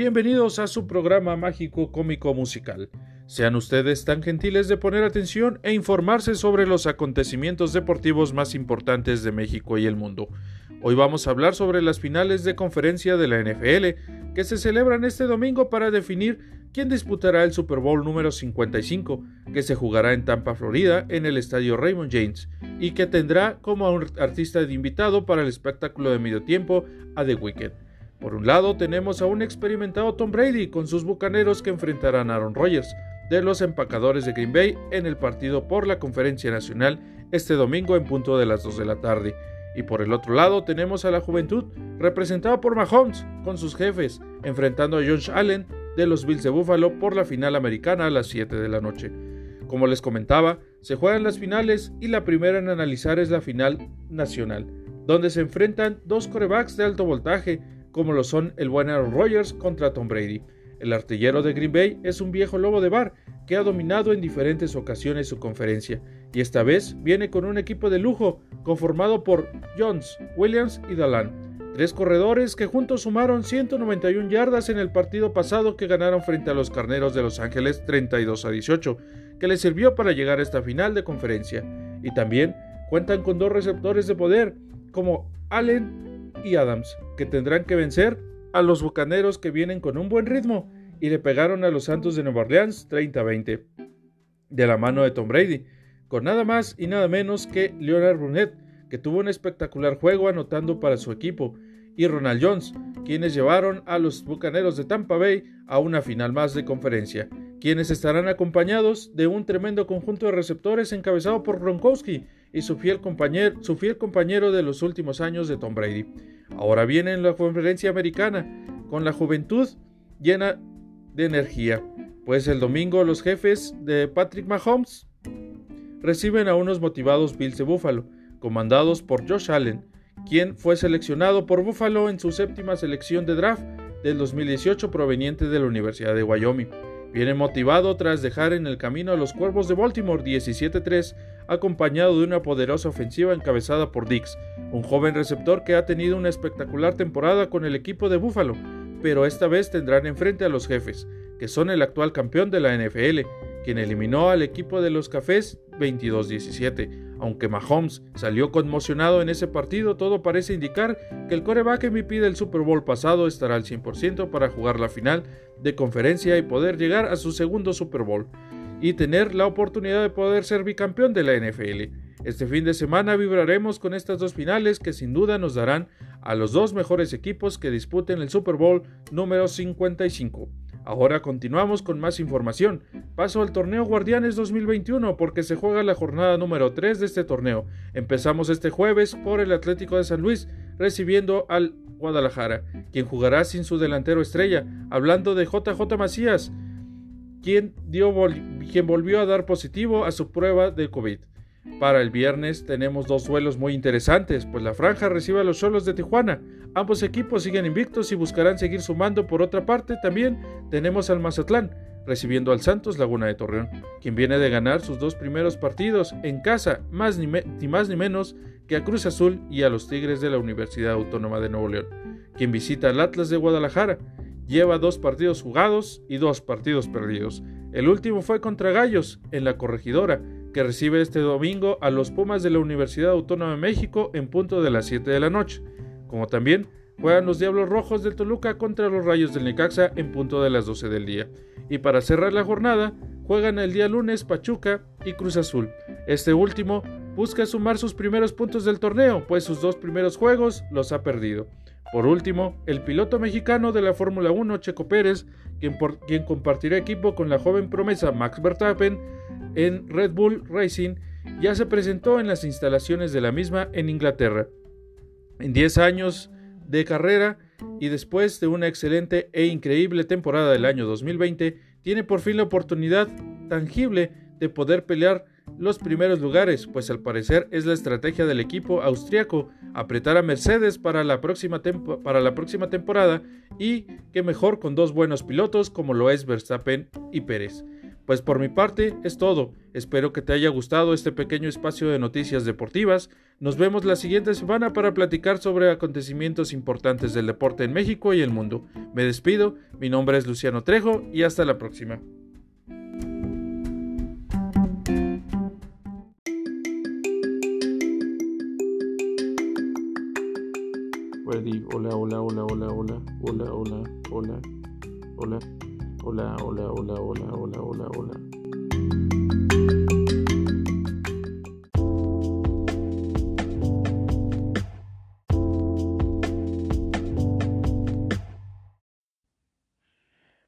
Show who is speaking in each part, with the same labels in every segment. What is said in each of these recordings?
Speaker 1: Bienvenidos a su programa mágico cómico musical. Sean ustedes tan gentiles de poner atención e informarse sobre los acontecimientos deportivos más importantes de México y el mundo. Hoy vamos a hablar sobre las finales de conferencia de la NFL que se celebran este domingo para definir quién disputará el Super Bowl número 55, que se jugará en Tampa, Florida, en el estadio Raymond James, y que tendrá como artista de invitado para el espectáculo de medio tiempo a The Weeknd. Por un lado tenemos a un experimentado Tom Brady con sus bucaneros que enfrentarán a Aaron Rodgers, de los empacadores de Green Bay en el partido por la Conferencia Nacional este domingo en punto de las 2 de la tarde. Y por el otro lado tenemos a la juventud, representada por Mahomes, con sus jefes, enfrentando a Josh Allen de los Bills de Buffalo por la final americana a las 7 de la noche. Como les comentaba, se juegan las finales y la primera en analizar es la final nacional, donde se enfrentan dos corebacks de alto voltaje, como lo son el buen Aaron Rodgers contra Tom Brady. El artillero de Green Bay es un viejo lobo de bar que ha dominado en diferentes ocasiones su conferencia, y esta vez viene con un equipo de lujo conformado por Jones, Williams y Dalan, tres corredores que juntos sumaron 191 yardas en el partido pasado que ganaron frente a los Carneros de Los Ángeles 32 a 18, que les sirvió para llegar a esta final de conferencia, y también cuentan con dos receptores de poder como Allen y Adams, que tendrán que vencer a los Bucaneros que vienen con un buen ritmo y le pegaron a los Santos de Nueva Orleans 30-20, de la mano de Tom Brady, con nada más y nada menos que Leonard Brunet, que tuvo un espectacular juego anotando para su equipo, y Ronald Jones, quienes llevaron a los Bucaneros de Tampa Bay a una final más de conferencia, quienes estarán acompañados de un tremendo conjunto de receptores encabezado por Gronkowski y su fiel compañero, su fiel compañero de los últimos años de Tom Brady. Ahora viene en la conferencia americana, con la juventud llena de energía, pues el domingo los jefes de Patrick Mahomes reciben a unos motivados Bills de Buffalo, comandados por Josh Allen, quien fue seleccionado por Buffalo en su séptima selección de draft del 2018 proveniente de la Universidad de Wyoming. Viene motivado tras dejar en el camino a los Cuervos de Baltimore 17-3, acompañado de una poderosa ofensiva encabezada por Dix, un joven receptor que ha tenido una espectacular temporada con el equipo de Buffalo, pero esta vez tendrán enfrente a los jefes, que son el actual campeón de la NFL, quien eliminó al equipo de los Cafés 22-17. Aunque Mahomes salió conmocionado en ese partido, todo parece indicar que el coreback MVP del Super Bowl pasado estará al 100% para jugar la final de conferencia y poder llegar a su segundo Super Bowl y tener la oportunidad de poder ser bicampeón de la NFL. Este fin de semana vibraremos con estas dos finales que sin duda nos darán a los dos mejores equipos que disputen el Super Bowl número 55. Ahora continuamos con más información. Paso al torneo Guardianes 2021 porque se juega la jornada número 3 de este torneo. Empezamos este jueves por el Atlético de San Luis recibiendo al Guadalajara, quien jugará sin su delantero estrella, hablando de JJ Macías, quien, dio volvió a dar positivo a su prueba de COVID. Para el viernes tenemos dos duelos muy interesantes, pues la franja recibe a los solos de Tijuana. Ambos equipos siguen invictos y buscarán seguir sumando. Por otra parte, también tenemos al Mazatlán, recibiendo al Santos Laguna de Torreón, quien viene de ganar sus dos primeros partidos en casa, más ni, ni más ni menos que a Cruz Azul y a los Tigres de la Universidad Autónoma de Nuevo León, quien visita al Atlas de Guadalajara. Lleva dos partidos jugados y dos partidos perdidos. El último fue contra Gallos, en la corregidora, que recibe este domingo a los Pumas de la Universidad Autónoma de México en punto de las 7 de la noche, como también juegan los Diablos Rojos del Toluca contra los Rayos del Necaxa en punto de las 12 del día. Y para cerrar la jornada, juegan el día lunes Pachuca y Cruz Azul. Este último busca sumar sus primeros puntos del torneo, pues sus dos primeros juegos los ha perdido. Por último, el piloto mexicano de la Fórmula 1, Checo Pérez, quien, quien compartirá equipo con la joven promesa Max Verstappen, en Red Bull Racing ya se presentó en las instalaciones de la misma en Inglaterra. En 10 años de carrera y después de una excelente e increíble temporada del año 2020, tiene por fin la oportunidad tangible de poder pelear los primeros lugares, pues al parecer es la estrategia del equipo austriaco apretar a Mercedes para la próxima, para la próxima temporada y que mejor con dos buenos pilotos como lo es Verstappen y Pérez. Pues por mi parte es todo. Espero que te haya gustado este pequeño espacio de noticias deportivas. Nos vemos la siguiente semana para platicar sobre acontecimientos importantes del deporte en México y el mundo. Me despido, mi nombre es Luciano Trejo y hasta la próxima. Hola, hola, hola, hola, hola, hola, hola, hola, hola, hola, hola, hola, hola, hola, hola, hola.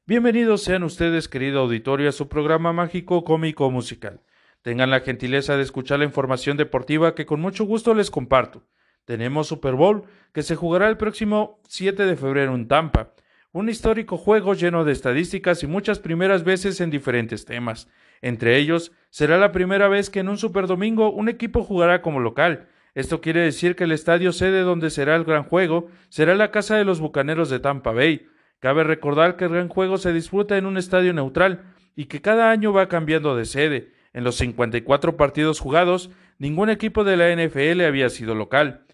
Speaker 1: Bienvenidos sean ustedes, querido auditorio, a su programa mágico cómico musical. Tengan la gentileza de escuchar la información deportiva que con mucho gusto les comparto. Tenemos Super Bowl, que se jugará el próximo 7 de febrero en Tampa. Un histórico juego lleno de estadísticas y muchas primeras veces en diferentes temas. Entre ellos, será la primera vez que en un Super Domingo un equipo jugará como local. Esto quiere decir que el estadio sede donde será el gran juego será la casa de los Bucaneros de Tampa Bay. Cabe recordar que el gran juego se disputa en un estadio neutral y que cada año va cambiando de sede. En los 54 partidos jugados, ningún equipo de la NFL había sido local.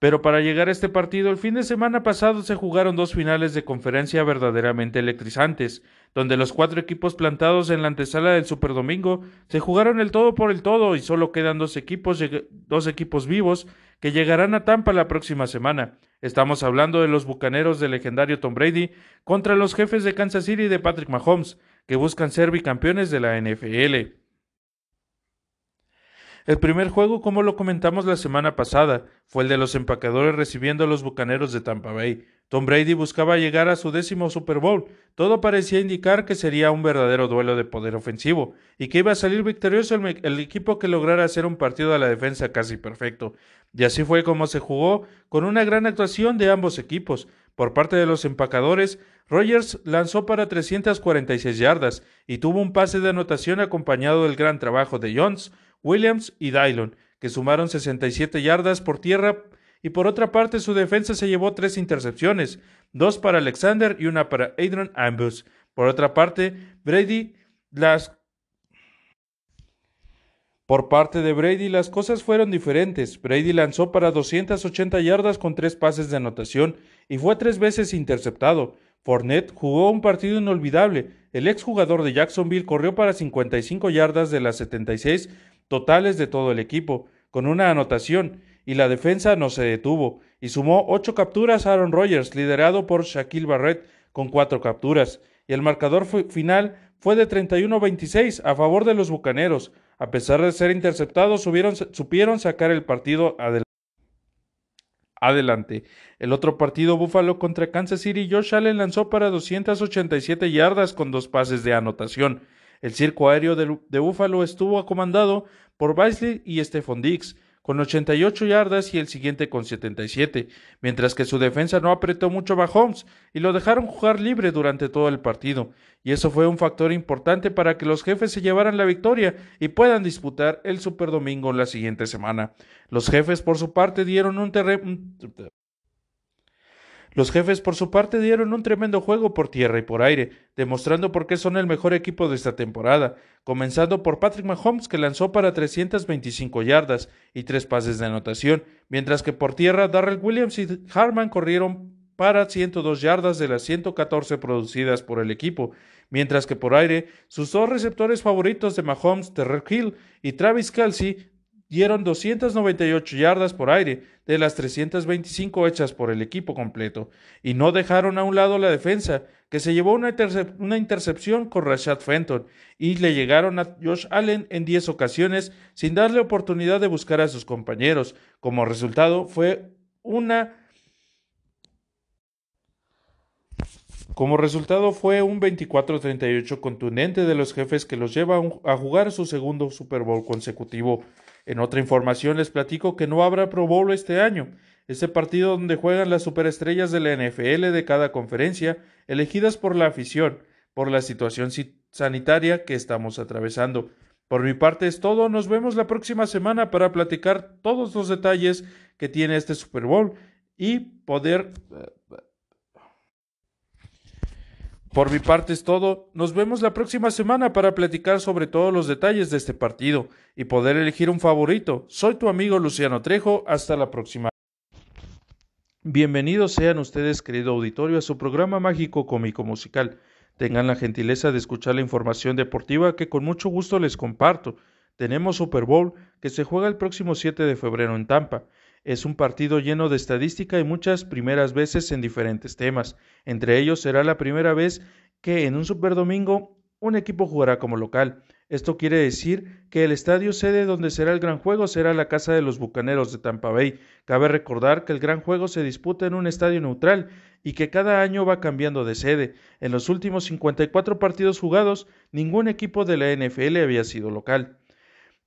Speaker 1: Pero para llegar a este partido, el fin de semana pasado se jugaron dos finales de conferencia verdaderamente electrizantes, donde los cuatro equipos plantados en la antesala del Superdomingo se jugaron el todo por el todo y solo quedan dos equipos, dos equipos vivos que llegarán a Tampa la próxima semana. Estamos hablando de los bucaneros del legendario Tom Brady contra los jefes de Kansas City de Patrick Mahomes, que buscan ser bicampeones de la NFL. El primer juego, como lo comentamos la semana pasada, fue el de los empacadores recibiendo a los Bucaneros de Tampa Bay. Tom Brady buscaba llegar a su décimo Super Bowl. Todo parecía indicar que sería un verdadero duelo de poder ofensivo y que iba a salir victorioso el, equipo que lograra hacer un partido a la defensa casi perfecto. Y así fue como se jugó, con una gran actuación de ambos equipos. Por parte de los empacadores, Rogers lanzó para 346 yardas y tuvo un pase de anotación acompañado del gran trabajo de Jones, Williams y Dylon, que sumaron 67 yardas por tierra y por otra parte su defensa se llevó tres intercepciones, dos para Alexander y una para Adrian Ambus. Por otra parte, Brady las por parte de Brady las cosas fueron diferentes. Brady lanzó para 280 yardas con tres pases de anotación y fue tres veces interceptado. Fournette jugó un partido inolvidable. El exjugador de Jacksonville corrió para 55 yardas de las 76 totales de todo el equipo, con una anotación, y la defensa no se detuvo, y sumó ocho capturas a Aaron Rodgers, liderado por Shaquille Barrett, con cuatro capturas, y el marcador final fue de 31-26 a favor de los Bucaneros. A pesar de ser interceptados, supieron sacar el partido adelante. El otro partido, Buffalo contra Kansas City, Josh Allen lanzó para 287 yardas con dos pases de anotación. El circo aéreo de, de Buffalo estuvo comandado por Baisley y Stephon Diggs, con 88 yardas y el siguiente con 77, mientras que su defensa no apretó mucho a Mahomes y lo dejaron jugar libre durante todo el partido, y eso fue un factor importante para que los jefes se llevaran la victoria y puedan disputar el Super Domingo la siguiente semana. Los jefes por su parte dieron un, los jefes por su parte dieron un tremendo juego por tierra y por aire, demostrando por qué son el mejor equipo de esta temporada, comenzando por Patrick Mahomes que lanzó para 325 yardas y tres pases de anotación, mientras que por tierra Darrell Williams y Harman corrieron para 102 yardas de las 114 producidas por el equipo, mientras que por aire sus dos receptores favoritos de Mahomes, Terrell Hill y Travis Kelsey, dieron 298 yardas por aire de las 325 hechas por el equipo completo y no dejaron a un lado la defensa, que se llevó una, una intercepción con Rashad Fenton y le llegaron a Josh Allen en 10 ocasiones sin darle oportunidad de buscar a sus compañeros. Como resultado fue una Como resultado fue un 24-38 contundente de los jefes que los lleva a jugar su segundo Super Bowl consecutivo. En otra información les platico que no habrá Pro Bowl este año, ese partido donde juegan las superestrellas de la NFL de cada conferencia, elegidas por la afición, por la situación sanitaria que estamos atravesando. Por mi parte es todo, nos vemos la próxima semana para platicar todos los detalles que tiene este Super Bowl y poder Por mi parte es todo. Nos vemos la próxima semana para platicar sobre todos los detalles de este partido y poder elegir un favorito. Soy tu amigo Luciano Trejo. Hasta la próxima. Bienvenidos sean ustedes, querido auditorio, a su programa mágico cómico musical. Tengan la gentileza de escuchar la información deportiva que con mucho gusto les comparto. Tenemos Super Bowl que se juega el próximo 7 de febrero en Tampa. Es un partido lleno de estadística y muchas primeras veces en diferentes temas. Entre ellos será la primera vez que en un Super Domingo un equipo jugará como local. Esto quiere decir que el estadio sede donde será el gran juego será la casa de los Bucaneros de Tampa Bay. Cabe recordar que el gran juego se disputa en un estadio neutral y que cada año va cambiando de sede. En los últimos 54 partidos jugados, ningún equipo de la NFL había sido local.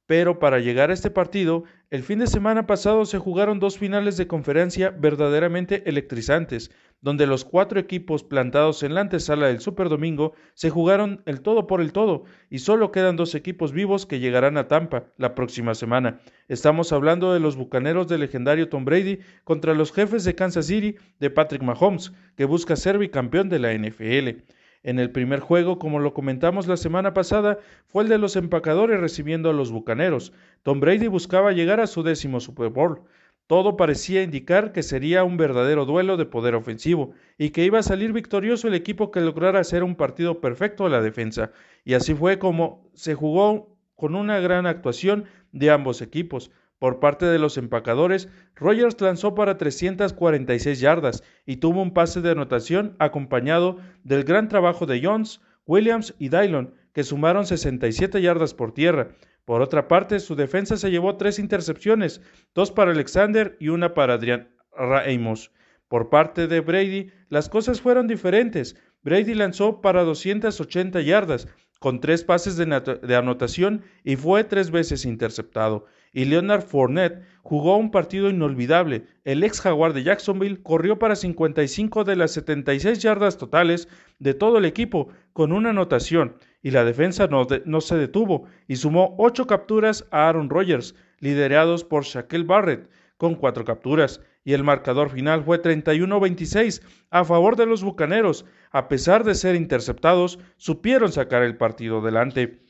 Speaker 1: Pero para llegar a este partido, el fin de semana pasado se jugaron dos finales de conferencia verdaderamente electrizantes, donde los cuatro equipos plantados en la antesala del Super Domingo se jugaron el todo por el todo, y solo quedan dos equipos vivos que llegarán a Tampa la próxima semana. Estamos hablando de los bucaneros del legendario Tom Brady contra los jefes de Kansas City de Patrick Mahomes, que busca ser bicampeón de la NFL. En el primer juego, como lo comentamos la semana pasada, fue el de los empacadores recibiendo a los Bucaneros. Tom Brady buscaba llegar a su décimo Super Bowl. Todo parecía indicar que sería un verdadero duelo de poder ofensivo y que iba a salir victorioso el equipo que lograra hacer un partido perfecto a la defensa. Y así fue como se jugó con una gran actuación de ambos equipos. Por parte de los empacadores, Rogers lanzó para 346 yardas y tuvo un pase de anotación acompañado del gran trabajo de Jones, Williams y Dylon, que sumaron 67 yardas por tierra. Por otra parte, su defensa se llevó tres intercepciones, dos para Alexander y una para Adrian Ramos. Por parte de Brady, las cosas fueron diferentes. Brady lanzó para 280 yardas, con tres pases de, anotación y fue tres veces interceptado y Leonard Fournette jugó un partido inolvidable. El ex jaguar de Jacksonville corrió para 55 de las 76 yardas totales de todo el equipo con una anotación y la defensa no, no se detuvo y sumó ocho capturas a Aaron Rodgers, liderados por Shaquille Barrett con cuatro capturas y el marcador final fue 31-26 a favor de los Bucaneros. A pesar de ser interceptados, supieron sacar el partido delante.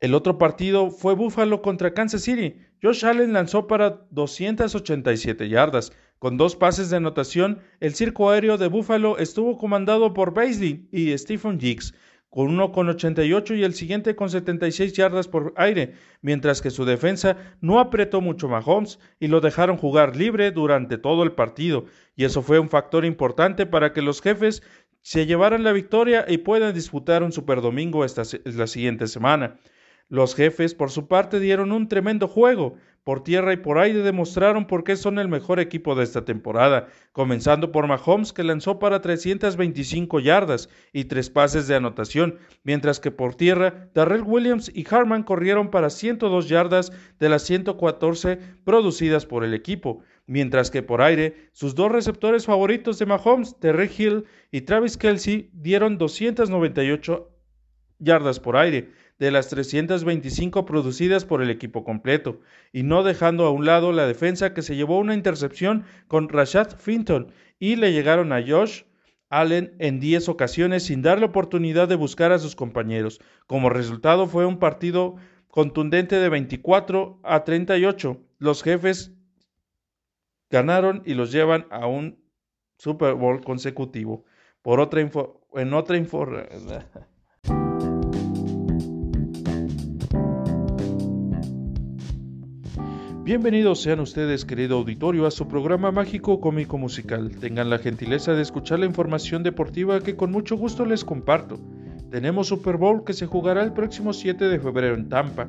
Speaker 1: El otro partido fue Buffalo contra Kansas City. Josh Allen lanzó para 287 yardas. Con dos pases de anotación, el circo aéreo de Buffalo estuvo comandado por Basley y Stephen Diggs, con uno con 88 y el siguiente con 76 yardas por aire, mientras que su defensa no apretó mucho Mahomes y lo dejaron jugar libre durante todo el partido, y eso fue un factor importante para que los jefes se llevaran la victoria y puedan disputar un Superdomingo esta la siguiente semana. Los jefes, por su parte, dieron un tremendo juego. Por tierra y por aire demostraron por qué son el mejor equipo de esta temporada, comenzando por Mahomes que lanzó para 325 yardas y tres pases de anotación, mientras que por tierra Darrell Williams y Harman corrieron para 102 yardas de las 114 producidas por el equipo, mientras que por aire sus dos receptores favoritos de Mahomes, Terry Hill y Travis Kelsey, dieron 298 yardas por aire de las 325 producidas por el equipo completo, y no dejando a un lado la defensa que se llevó una intercepción con Rashad Finton y le llegaron a Josh Allen en 10 ocasiones sin darle oportunidad de buscar a sus compañeros. Como resultado fue un partido contundente de 24 a 38. Los jefes ganaron y los llevan a un Super Bowl consecutivo. Por otra en otra información Bienvenidos sean ustedes, querido auditorio, a su programa mágico cómico musical. Tengan la gentileza de escuchar la información deportiva que con mucho gusto les comparto. Tenemos Super Bowl que se jugará el próximo 7 de febrero en Tampa,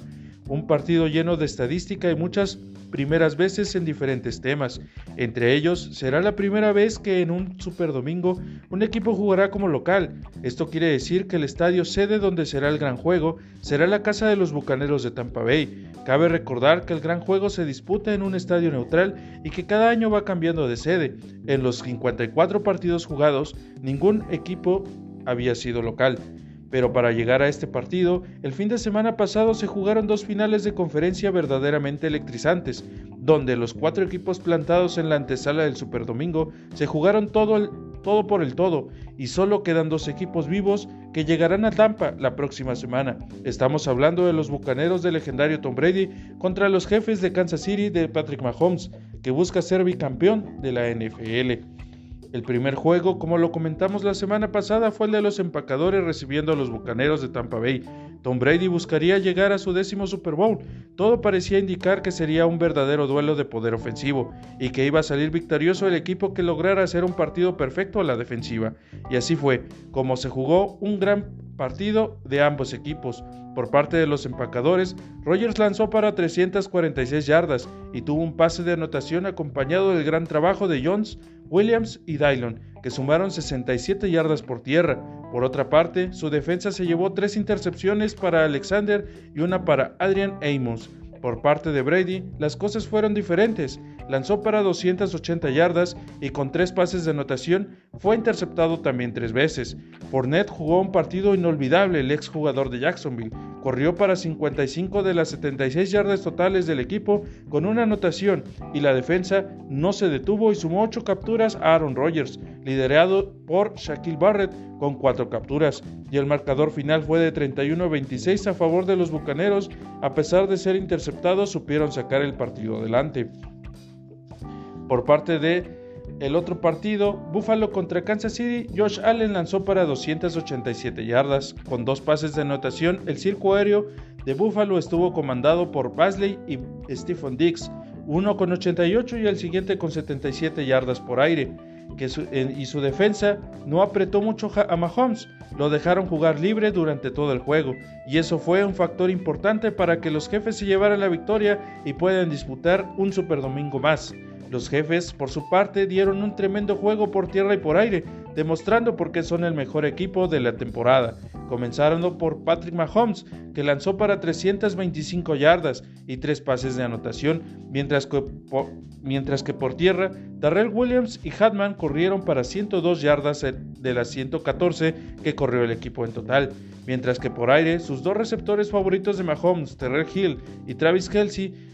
Speaker 1: un partido lleno de estadística y muchas primeras veces en diferentes temas. Entre ellos, será la primera vez que en un Super Domingo un equipo jugará como local. Esto quiere decir que el estadio sede donde será el gran juego será la casa de los Bucaneros de Tampa Bay. Cabe recordar que el gran juego se disputa en un estadio neutral y que cada año va cambiando de sede. En los 54 partidos jugados, ningún equipo había sido local. Pero para llegar a este partido, el fin de semana pasado se jugaron dos finales de conferencia verdaderamente electrizantes, donde los cuatro equipos plantados en la antesala del Superdomingo se jugaron todo el todo por el todo y solo quedan dos equipos vivos que llegarán a Tampa la próxima semana. Estamos hablando de los bucaneros del legendario Tom Brady contra los jefes de Kansas City de Patrick Mahomes, que busca ser bicampeón de la NFL. El primer juego, como lo comentamos la semana pasada, fue el de los empacadores recibiendo a los Bucaneros de Tampa Bay. Tom Brady buscaría llegar a su décimo Super Bowl. Todo parecía indicar que sería un verdadero duelo de poder ofensivo y que iba a salir victorioso el equipo que lograra hacer un partido perfecto a la defensiva. Y así fue, como se jugó un gran partido de ambos equipos. Por parte de los empacadores, Rogers lanzó para 346 yardas y tuvo un pase de anotación acompañado del gran trabajo de Jones, Williams y Dylon, que sumaron 67 yardas por tierra. Por otra parte, su defensa se llevó tres intercepciones para Alexander y una para Adrian Amos. Por parte de Brady, las cosas fueron diferentes. Lanzó para 280 yardas y con tres pases de anotación fue interceptado también tres veces. Fournette jugó un partido inolvidable, el ex jugador de Jacksonville. Corrió para 55 de las 76 yardas totales del equipo con una anotación y la defensa no se detuvo y sumó 8 capturas a Aaron Rodgers, liderado por Shaquille Barrett con 4 capturas. Y el marcador final fue de 31 a 26 a favor de los Bucaneros. A pesar de ser interceptados, supieron sacar el partido adelante. Por parte de el otro partido, Buffalo contra Kansas City, Josh Allen lanzó para 287 yardas. Con dos pases de anotación, el circo aéreo de Buffalo estuvo comandado por Basley y Stephen Dix, uno con 88 y el siguiente con 77 yardas por aire. Que y su defensa no apretó mucho a Mahomes, lo dejaron jugar libre durante todo el juego, y eso fue un factor importante para que los jefes se llevaran la victoria y puedan disputar un Super Domingo más. Los jefes, por su parte, dieron un tremendo juego por tierra y por aire, demostrando por qué son el mejor equipo de la temporada. Comenzaron por Patrick Mahomes, que lanzó para 325 yardas y tres pases de anotación, mientras que por, mientras que por tierra, Darrell Williams y Hatman corrieron para 102 yardas de las 114 que corrió el equipo en total, mientras que por aire, sus dos receptores favoritos de Mahomes, Terrell Hill y Travis Kelsey,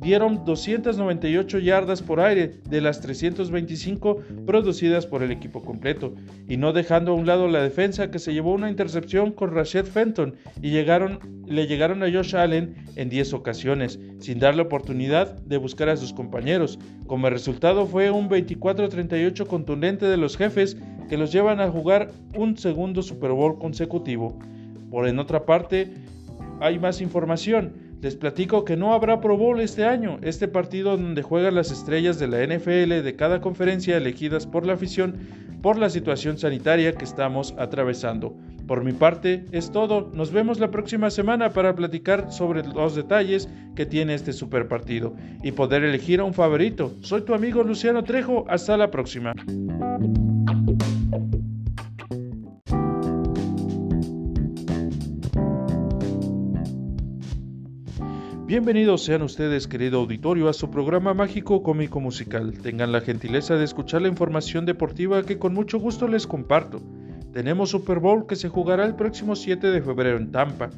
Speaker 1: dieron 298 yardas por aire de las 325 producidas por el equipo completo, y no dejando a un lado la defensa que se llevó una intercepción con Rashad Fenton y le llegaron a Josh Allen en 10 ocasiones, sin darle oportunidad de buscar a sus compañeros. Como resultado fue un 24-38 contundente de los jefes que los llevan a jugar un segundo Super Bowl consecutivo. Por en otra parte, hay más información. Les platico que no habrá Pro Bowl este año, este partido donde juegan las estrellas de la NFL de cada conferencia elegidas por la afición por la situación sanitaria que estamos atravesando. Por mi parte es todo, nos vemos la próxima semana para platicar sobre los detalles que tiene este super partido y poder elegir a un favorito. Soy tu amigo Luciano Trejo, hasta la próxima. Bienvenidos sean ustedes, querido auditorio, a su programa mágico cómico musical. Tengan la gentileza de escuchar la información deportiva que con mucho gusto les comparto. Tenemos Super Bowl que se jugará el próximo 7 de febrero en Tampa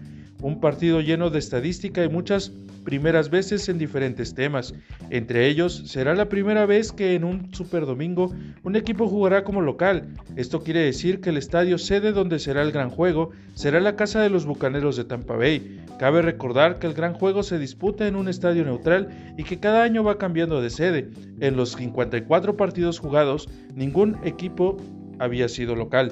Speaker 1: un partido lleno de estadística y muchas primeras veces en diferentes temas. Entre ellos, será la primera vez que en un Super Domingo un equipo jugará como local. Esto quiere decir que el estadio sede donde será el gran juego será la casa de los Bucaneros de Tampa Bay. Cabe recordar que el gran juego se disputa en un estadio neutral y que cada año va cambiando de sede. En los 54 partidos jugados, ningún equipo había sido local.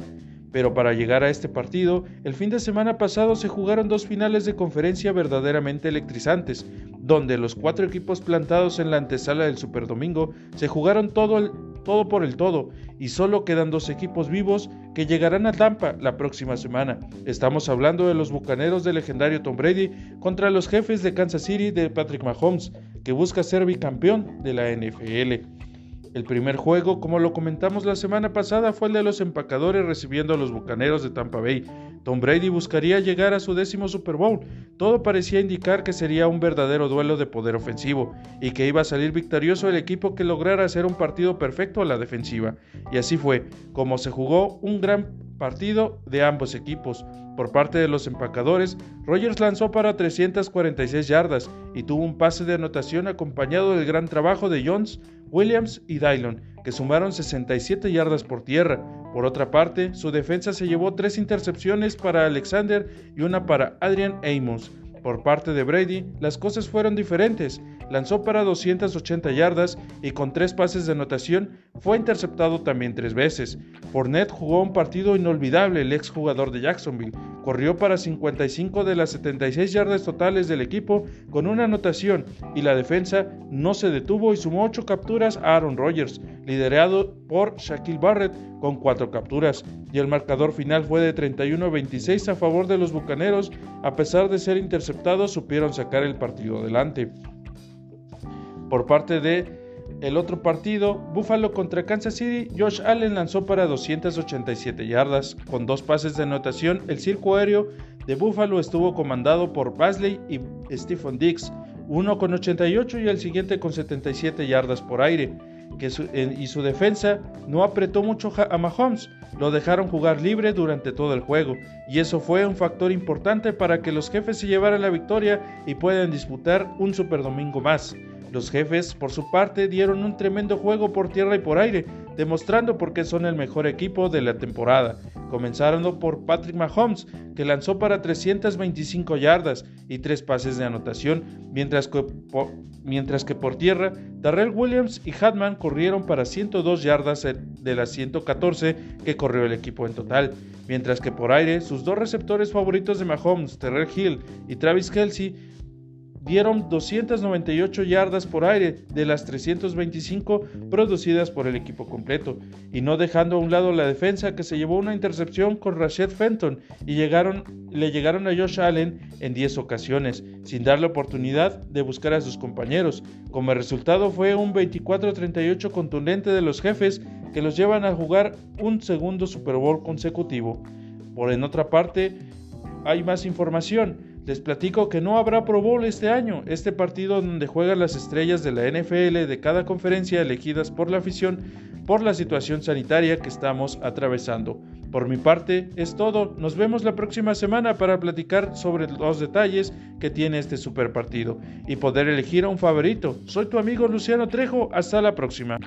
Speaker 1: Pero para llegar a este partido, el fin de semana pasado se jugaron dos finales de conferencia verdaderamente electrizantes, donde los cuatro equipos plantados en la antesala del Superdomingo se jugaron todo, todo por el todo, y solo quedan dos equipos vivos que llegarán a Tampa la próxima semana. Estamos hablando de los bucaneros del legendario Tom Brady contra los jefes de Kansas City de Patrick Mahomes, que busca ser bicampeón de la NFL. El primer juego, como lo comentamos la semana pasada, fue el de los empacadores recibiendo a los Bucaneros de Tampa Bay. Tom Brady buscaría llegar a su décimo Super Bowl. Todo parecía indicar que sería un verdadero duelo de poder ofensivo y que iba a salir victorioso el equipo que lograra hacer un partido perfecto a la defensiva. Y así fue, como se jugó un gran partido de ambos equipos. Por parte de los empacadores, Rogers lanzó para 346 yardas y tuvo un pase de anotación acompañado del gran trabajo de Jones, Williams y Dylon, que sumaron 67 yardas por tierra. Por otra parte, su defensa se llevó tres intercepciones para Alexander y una para Adrian Amos. Por parte de Brady, las cosas fueron diferentes. Lanzó para 280 yardas y con tres pases de anotación fue interceptado también tres veces. Fournette jugó un partido inolvidable, el ex jugador de Jacksonville. Corrió para 55 de las 76 yardas totales del equipo con una anotación y la defensa no se detuvo y sumó 8 capturas a Aaron Rodgers, liderado por Shaquille Barrett con 4 capturas. Y el marcador final fue de 31-26 a favor de los Bucaneros. A pesar de ser interceptados, supieron sacar el partido adelante. Por parte de el otro partido, Buffalo contra Kansas City, Josh Allen lanzó para 287 yardas. Con dos pases de anotación, el circo aéreo de Buffalo estuvo comandado por Basley y Stephen Dix, uno con 88 y el siguiente con 77 yardas por aire. Y su defensa no apretó mucho a Mahomes, lo dejaron jugar libre durante todo el juego, y eso fue un factor importante para que los jefes se llevaran la victoria y puedan disputar un Super Domingo más. Los jefes, por su parte, dieron un tremendo juego por tierra y por aire, demostrando por qué son el mejor equipo de la temporada. Comenzando por Patrick Mahomes, que lanzó para 325 yardas y tres pases de anotación, mientras que por, mientras que por tierra, Darrell Williams y Hatman corrieron para 102 yardas de las 114 que corrió el equipo en total. Mientras que por aire, sus dos receptores favoritos de Mahomes, Terrell Hill y Travis Kelsey, dieron 298 yardas por aire de las 325 producidas por el equipo completo, y no dejando a un lado la defensa que se llevó una intercepción con Rashad Fenton y le llegaron a Josh Allen en 10 ocasiones, sin darle oportunidad de buscar a sus compañeros. Como resultado fue un 24-38 contundente de los jefes que los llevan a jugar un segundo Super Bowl consecutivo. Por en otra parte, hay más información. Les platico que no habrá Pro Bowl este año, este partido donde juegan las estrellas de la NFL de cada conferencia elegidas por la afición por la situación sanitaria que estamos atravesando. Por mi parte es todo, nos vemos la próxima semana para platicar sobre los detalles que tiene este super partido y poder elegir a un favorito. Soy tu amigo Luciano Trejo, hasta la próxima.